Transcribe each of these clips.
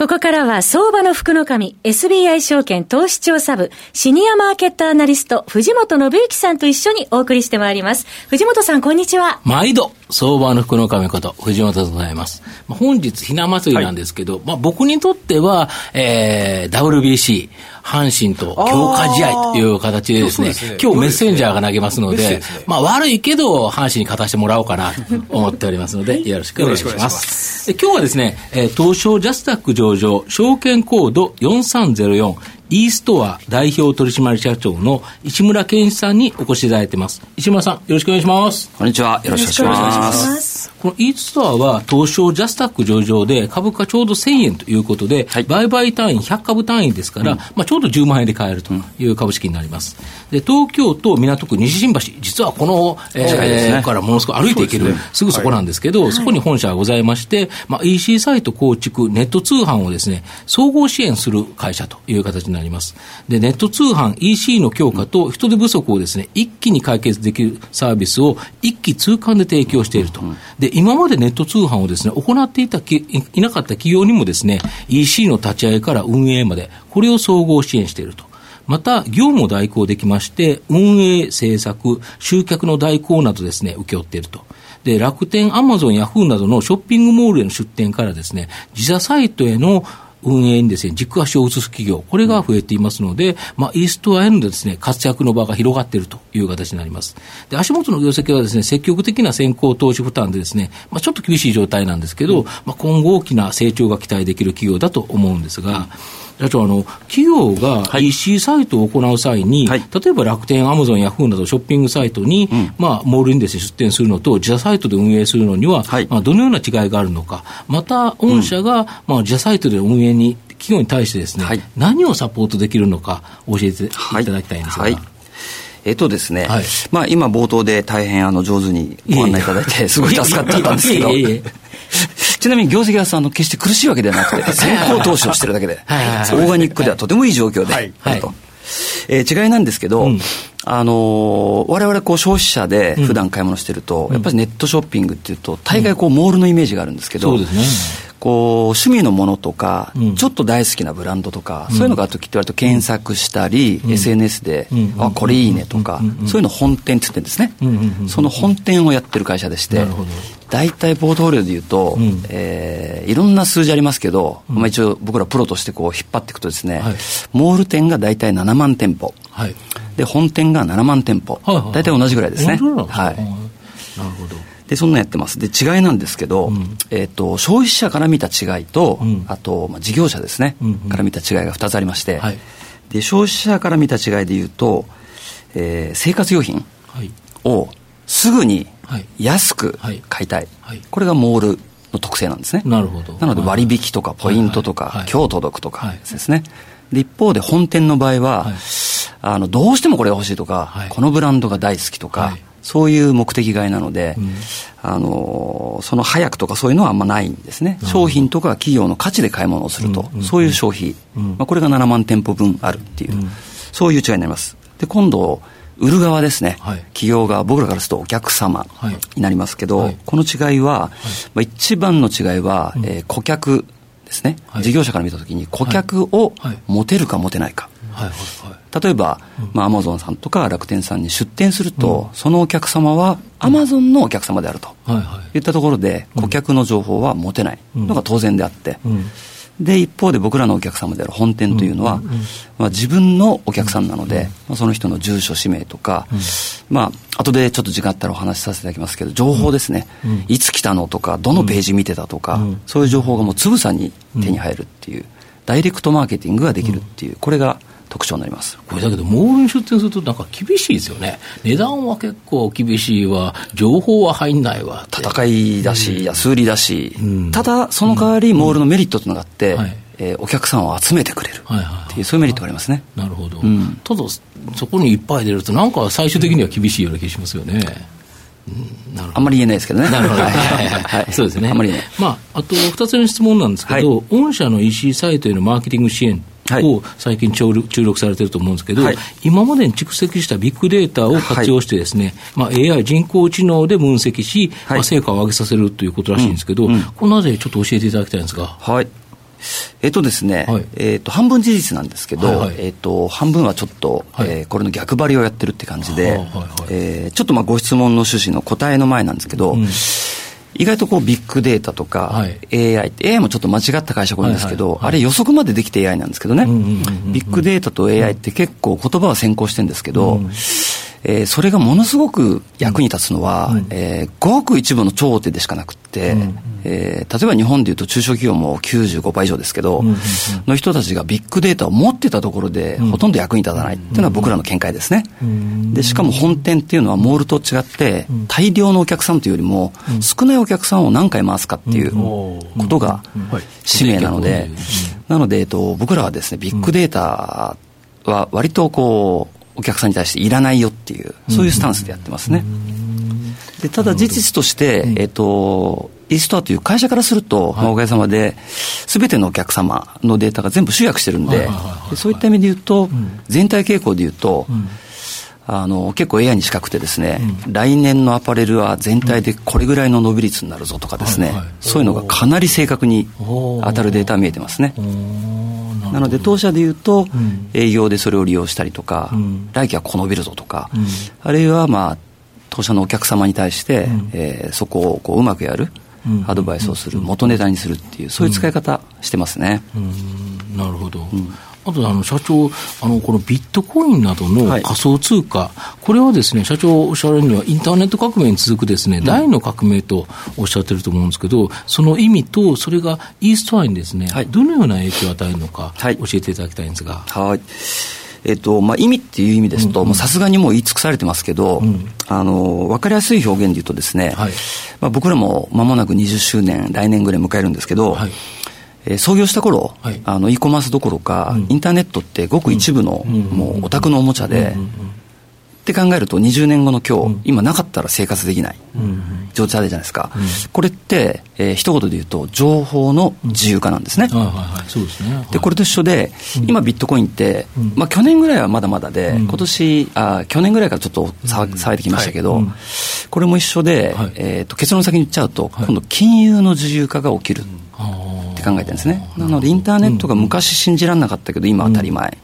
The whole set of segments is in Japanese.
ここからは相場の福の神、SBI 証券投資調査部、シニアマーケットアナリスト、藤本信之さんと一緒にお送りしてまいります。藤本さん、こんにちは。毎度、相場の福の神こと、藤本でございます。まあ、本日、ひな祭りなんですけど、はい、まあ、僕にとっては、えー、WBC、阪神と強化試合という形でですね、すね今日メッセンジャーが投げますので、ね、まあ悪いけど、阪神に勝たせてもらおうかなと思っておりますので、よろしくお願いします。で今日はですね、えー、東証ジャスタック上場、証券コード4304、イーストア代表取締社長の石村健一さんにお越しいただいてます。石村さん、よろしくお願いします。こんにちは。よろしくお願いします。このイーストアは東証ジャスタック上場で株価ちょうど1000円ということで、はい、売買単位100株単位ですから、うん、まあちょうど10万円で買えるという株式になります。で、東京都港区西新橋、実はこの、えー、ね、からものすごく歩いていける、すぐそこなんですけど、はい、そこに本社がございまして、まあ EC サイト構築、ネット通販をですね、総合支援する会社という形になります。で、ネット通販 EC の強化と人手不足をですね、一気に解決できるサービスを一気通貫で提供していると。で、今までネット通販をですね、行っていたき、いなかった企業にもですね、EC の立ち上げから運営まで、これを総合支援していると。また、業務を代行できまして、運営、制作、集客の代行などですね、請け負っていると。で、楽天、アマゾン、ヤフーなどのショッピングモールへの出店からですね、自社サイトへの運営にですね、軸足を移す企業、これが増えていますので、まあ、イーストアへのですね、活躍の場が広がっているという形になります。で、足元の業績はですね、積極的な先行投資負担でですね、まあ、ちょっと厳しい状態なんですけど、うん、まあ、今後大きな成長が期待できる企業だと思うんですが、うん社長あの、企業が EC サイトを行う際に、はい、例えば楽天、アマゾン、ヤフーなどショッピングサイトに、うん、まあ、モールにです、ね、出店するのと、自社サイトで運営するのには、はい、まあ、どのような違いがあるのか、また、御社が、うん、まあ、自社サイトで運営に企業に対してですね、はい、何をサポートできるのか教えていただきたいんですが。はい。えっとですね、はい、まあ今冒頭で大変あの上手にご案内いただいて、すごい助かったんですけど、ちなみに業績はさあの決して苦しいわけではなくて、先行投資をしてるだけで、オーガニックではとてもいい状況であると。えー、違いなんですけど、うん、あのー、我々こう消費者で普段買い物してると、うん、やっぱりネットショッピングっていうと、大概こうモールのイメージがあるんですけど。こう趣味のものとか、うん、ちょっと大好きなブランドとか、うん、そういうのがある時って割と検索したり、うん、SNS で、あこれいいねとか、そういうの本店って言ってるん。ですね、その本店をやってる会社でして大体ポートフォリオでいうと、うん、えー、いろんな数字ありますけど、まあ、一応僕らプロとしてこう引っ張っていくとですね、はい、モール店が大体7万店舗、はい、で本店が7万店舗、はいはい、大体同じぐらいですね。はい、なるほどで、そんなやってます。で、違いなんですけど、うん、えっ、ー、と、消費者から見た違いと、うん、あと、まあ、事業者ですね、うんうん、から見た違いが2つありまして、はい、で、消費者から見た違いで言うと、えー、生活用品をすぐに安く買いたい。はい、これがモールの特性なんですね。なるほど。なので割引とかポイントとか、今日届くとかですね。で、一方で本店の場合は、あの、どうしてもこれが欲しいとか、このブランドが大好きとか、そういう目的買いなので、うん、あのその早くとかそういうのはあんまないんですね、商品とか企業の価値で買い物をすると、うん、そういう消費、うん、まあ、これが7万店舗分あるっていう、そういう違いになります。で今度売る側ですね、はい、企業側、僕らからするとお客様になりますけど、はい、この違いは、はい、まあ、一番の違いは、うん、えー、顧客ですね、事業者から見たときに、顧客を持てるか持てないか。はいはいはい。例えば、まあ、アマゾンさんとか楽天さんに出店すると、うん、そのお客様はアマゾンのお客様であると、はいはい、いったところで、顧客の情報は持てない。のが当然であって、うん、で、一方で僕らのお客様である本店というのは、うん。うん。うん、まあ、自分のお客さんなので、まあ、その人の住所、氏名とか、まあ、後でちょっと時間あったらお話しさせていただきますけど、情報ですね、いつ来たのとか、どのページ見てたとか、そういう情報がもうつぶさに手に入るっていう、ダイレクトマーケティングができるっていう、これが特徴になります。これだけど、モールに出店すると、なんか厳しいですよね、値段は結構厳しいわ、情報は入んないわ戦いだし、安売りだし、うん、ただ、その代わり、モールのメリットというのがあって、うんはい。えー、お客さんを集めてくれる。っていう、そういうメリットがありますね。なるほど、うん、ただ、そこにいっぱい出ると、なんか最終的には厳しいような気がしますよね。あんまり言えないですけどね。なるほど。はい。はい。はい。そうですね。あんまりね。まあ、あと二つの質問なんですけど、御社の EC サイトへのマーケティング支援を最近注力されてると思うんですけど、はい、今までに蓄積したビッグデータを活用してですね、はい、まあ、AI、人工知能で分析し、はい、まあ、成果を上げさせるということらしいんですけど、うん。うん、このあたりちょっと教えていただきたいんですが。はい。えっとですね、はい、えっと半分事実なんですけど、はいはい、えっと半分はちょっと、はい、えー、これの逆張りをやってるって感じで、はいはい、えー、ちょっとまあご質問の趣旨の答えの前なんですけど、うん意外とこうビッグデータとか、はい、AI って AI もちょっと間違った解釈なんですけど、はい。はい。はい、あれ予測までできて AI なんですけどね、ビッグデータと AI って結構言葉は先行してるんですけど、うんえー、それがものすごく役に立つのは、うん、えー、ごく一部の超大手でしかなくって、うん、えー、例えば日本でいうと中小企業も95倍以上ですけど、うん、の人たちがビッグデータを持ってたところで、ほとんど役に立たないっていうのは僕らの見解ですね。でしかも本店っていうのはモールと違って大量のお客さんというよりも少ないお客さんを何回回すかっていうことが使命なので、なので、えっと、僕らはですねビッグデータは割とこうお客さんに対していらないよっていう、そういうスタンスでやってますね。でただ事実として、えっ、ー、と、イーストアという会社からすると、はい、おかげさまで、すべてのお客様のデータが全部集約してるんで、そういった意味で言うと、うん、全体傾向で言うと、うん、あの結構 AI に近くてですね、うん、来年のアパレルは全体でこれぐらいの伸び率になるぞとかですね、はいはい、そういうのがかなり正確に当たるデータ見えてますね。なので当社でいうと、営業でそれを利用したりとか、来期はこう伸びるぞとか、あるいはまあ当社のお客様に対して、えー、そこをこううまくやる、アドバイスをする、元ネタにするっていう、そういう使い方してますね。なるほど、あとあの社長あの、このビットコインなどの仮想通貨、はい、これはですね、社長おっしゃるには、インターネット革命に続くですね、第、の革命とおっしゃってると思うんですけど、その意味と、それがイーストアにですね、はい、どのような影響を与えるのか、教えていただきたいんですが。はい。えっとまあ、意味っていう意味ですと、さすがにもう言い尽くされてますけど、うん、あの分かりやすい表現で言うとですね、はい、まあ、僕らも間もなく20周年、来年ぐらい迎えるんですけど、はいえー、創業した頃、はい、あの e コマースどころか、うん、インターネットってごく一部の、うん、もうオタクのおもちゃで、って考えると20年後の今日、うん、今なかったら生活できない状態じゃないですか、うん、これって、えー、一言で言うと情報の自由化なんですね、でこれと一緒で、今ビットコインって、まあ、去年ぐらいはまだまだで、今年あ去年ぐらいからちょっと騒いできましたけど、はい、これも一緒で、はい、えーと、結論先に言っちゃうと、今度金融の自由化が起きる、って考えてるんですね。なのでインターネットが昔信じられなかったけど今当たり前、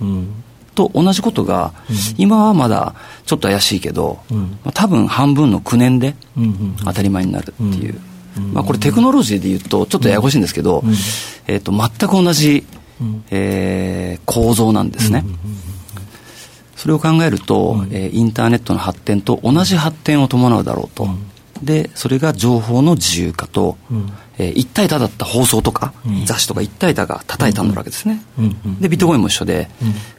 と同じことが、今はまだちょっと怪しいけど、まあ、多分半分の9年で当たり前になるっていう、まあ、これテクノロジーで言うとちょっとややこしいんですけど、えー、と全く同じ、えー、構造なんですね。それを考えると、えー、インターネットの発展と同じ発展を伴うだろうと。でそれが情報の自由化と、えー、一体多だった放送とか、うん、雑誌とか一体多が多体多になるわけですね、でビットコインも一緒で、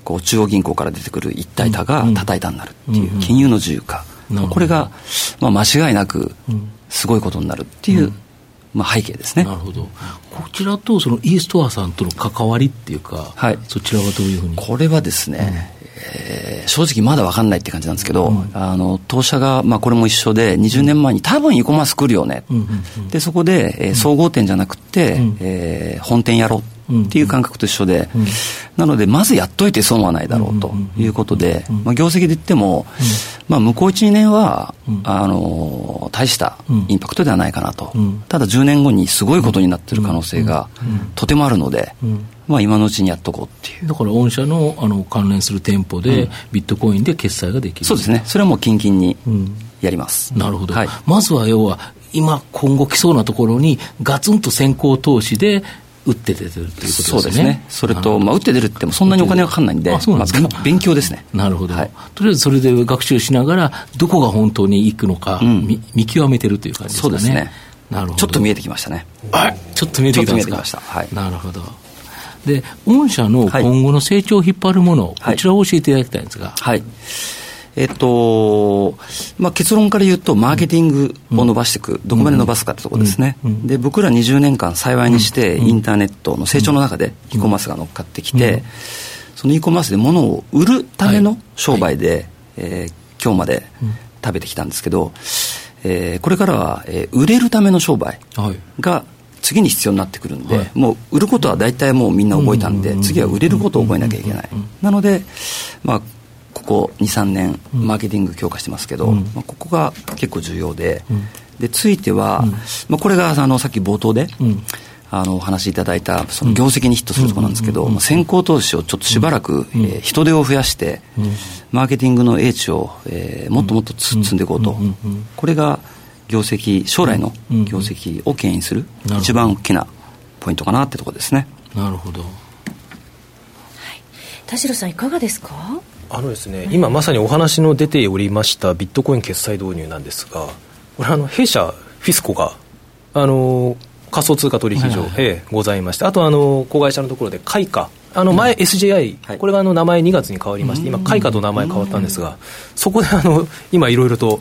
こう中央銀行から出てくる一体多が多体多になるっていう金融の自由化、これが、まあ、間違いなくすごいことになるっていう、まあ、背景ですね。なるほど。こちらとそのイーストアさんとの関わりっていうか、はい、そちらはどういうふうに？これはですね、えー、正直まだ分かんないって感じなんですけど、うん、あの当社が、まあ、これも一緒で20年前に多分 e コマース来るよね、うんうんうん、でそこで、えー、総合店じゃなくて、うん、えー、本店やろうっていう感覚と一緒で、うん、なのでまずやっといて損はないだろうということで、まあ、業績で言っても、まあ、向こう12年は、あの大したインパクトではないかなと、ただ10年後にすごいことになってる可能性がとてもあるので、まあ、今のうちにやっとこうっていうだから御社のあの関連する店舗で、ビットコインで決済ができる、そうですねそれはもう近々にやります、うん、なるほど、はい、まずは要は今今後来そうなところにガツンと先行投資で打って出てるということですね。そうですね。それと、まあ、打って出るってもそんなにお金がかかんないんで、あそうなんですまあ、勉強ですね。なるほど、はい、とりあえずそれで学習しながら、どこが本当に行くのか、うん、見見極めてるという感じですかね。そうですね。なるほど。ちょっと見えてきましたね。はい。ちょっと見えてきました。はい。なるほど。で、御社の今後の成長を引っ張るもの、はい、こちらを教えていただきたいんですが。はい。えっと、まあ、結論から言うと、マーケティングを伸ばしていく、うん、どこまで伸ばすかってところですね、うん、で、僕ら20年間幸いにして、インターネットの成長の中で e コマースが乗っかってきて、その e コマースで物を売るための商売で、はい、えー、今日まで食べてきたんですけど、えー、これからは、えー、売れるための商売が次に必要になってくるんで、はい、もう売ることは大体もうみんな覚えたんで、次は売れることを覚えなきゃいけない。なので、まあ、ここ23年マーケティング強化してますけど、まあ、ここが結構重要で、でついては、まあ、これがあのさっき冒頭で、あのお話しいただいたその業績にヒットするところなんですけど、先行投資をちょっとしばらく、えー、人手を増やして、マーケティングの英知を、えー、もっともっと積んでいこうと、これが業績将来の業績を牽引する、一番大きなポイントかなってところですね。なるほど、はい、田代さんいかがですか？あのですね、今まさにお話の出ておりましたビットコイン決済導入なんですがこれあの弊社フィスコがあの仮想通貨取引所、はいはい、ございまして、あとあの子会社のところで、開花、あの前、SJI、はい、これがあの名前2月に変わりまして、今、開花と名前変わったんですが、そこであの今、いろいろと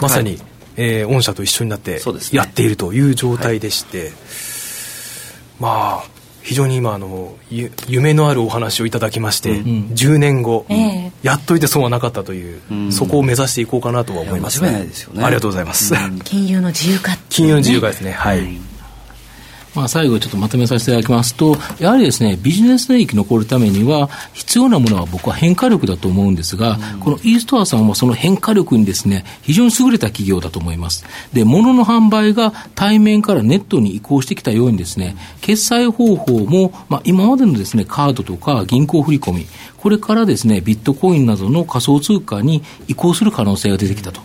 まさに、はい、えー、御社と一緒になってやっているという状態でして、ねはい、まあ、非常に今あの夢のあるお話をいただきまして、うん、10年後、えー、やっといて損はなかったという、うん、そこを目指していこうかなとは思います、ね、間違いないですよね。ありがとうございます、うん、金融の自由化、ね、金融の自由化ですね。はい、まあ、最後ちょっとまとめさせていただきますと、やはりですね、ビジネス利益残るためには、必要なものは僕は変化力だと思うんですが、うん、このイーストアさんはその変化力にですね、非常に優れた企業だと思います。で、物の販売が対面からネットに移行してきたようにですね、決済方法も、まあ、今までのですね、カードとか銀行振込、これからですね、ビットコインなどの仮想通貨に移行する可能性が出てきたと。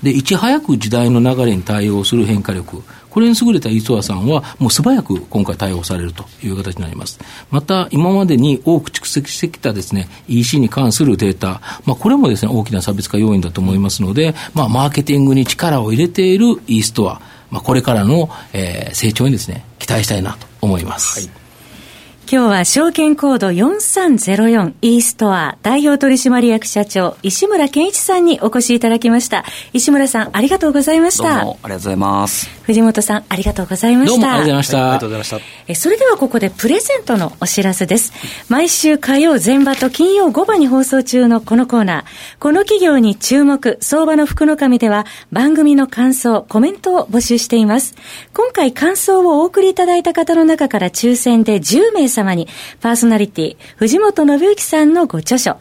で、いち早く時代の流れに対応する変化力、これに優れた磯谷さんは、もう素早く今回対応されるという形になります。また、今までに多く蓄積してきたですね、EC に関するデータ、まあ、これもですね、大きな差別化要因だと思いますので、まあ、マーケティングに力を入れている e ストア、まあ、これからの、えー、成長にですね、期待したいなと思います。はい今日は証券コード 4304E ストア代表取締役社長石村健一さんにお越しいただきました。石村さんありがとうございました。どうもありがとうございます。藤本さんありがとうございました。どうもありがとうございました。ありがとうございました。えそれではここでプレゼントのお知らせです。毎週火曜前場と金曜午場に放送中のこのコーナー。この企業に注目、相場の福の神では番組の感想、コメントを募集しています。今回感想をお送りいただいた方の中から抽選で10名様にパーソナリティ、藤本信之さんのご著書、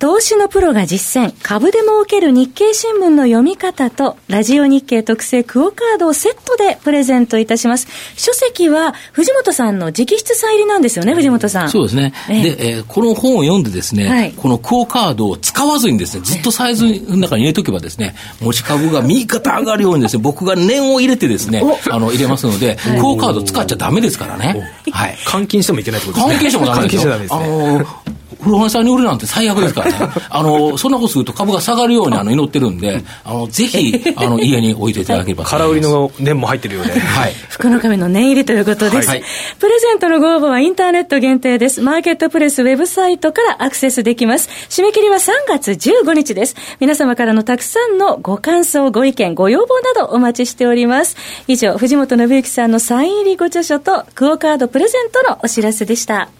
投資のプロが実践、株で儲ける日経新聞の読み方と、ラジオ日経特製クオカードをセットでプレゼントいたします。書籍は、藤本さんの直筆サイン入りなんですよね、藤本さん。そうですね。えで、えー、この本を読んでですね、はい、このクオカードを使わずにですね、ずっとサイズの中に入れとけばですね、持ち株が右肩上がるようにですね、僕が念を入れてですね、あの、入れますので、クオカード使っちゃダメですからね。はい。換金してもいけないってことですね。換金してもダメですよ。換金してダメですね。あのー古本屋さんに売るなんて最悪ですからね。あの、そんなことすると株が下がるようにあの祈ってるんで、あの、ぜひ、あの、家に置いていただければ 空売りの念も入ってるようで。はい。福の神の念入りということです。はい。プレゼントのご応募はインターネット限定です。マーケットプレスウェブサイトからアクセスできます。締め切りは3月15日です。皆様からのたくさんのご感想、ご意見、ご要望などお待ちしております。以上、藤本信之さんのサイン入りご著書とクオカードプレゼントのお知らせでした。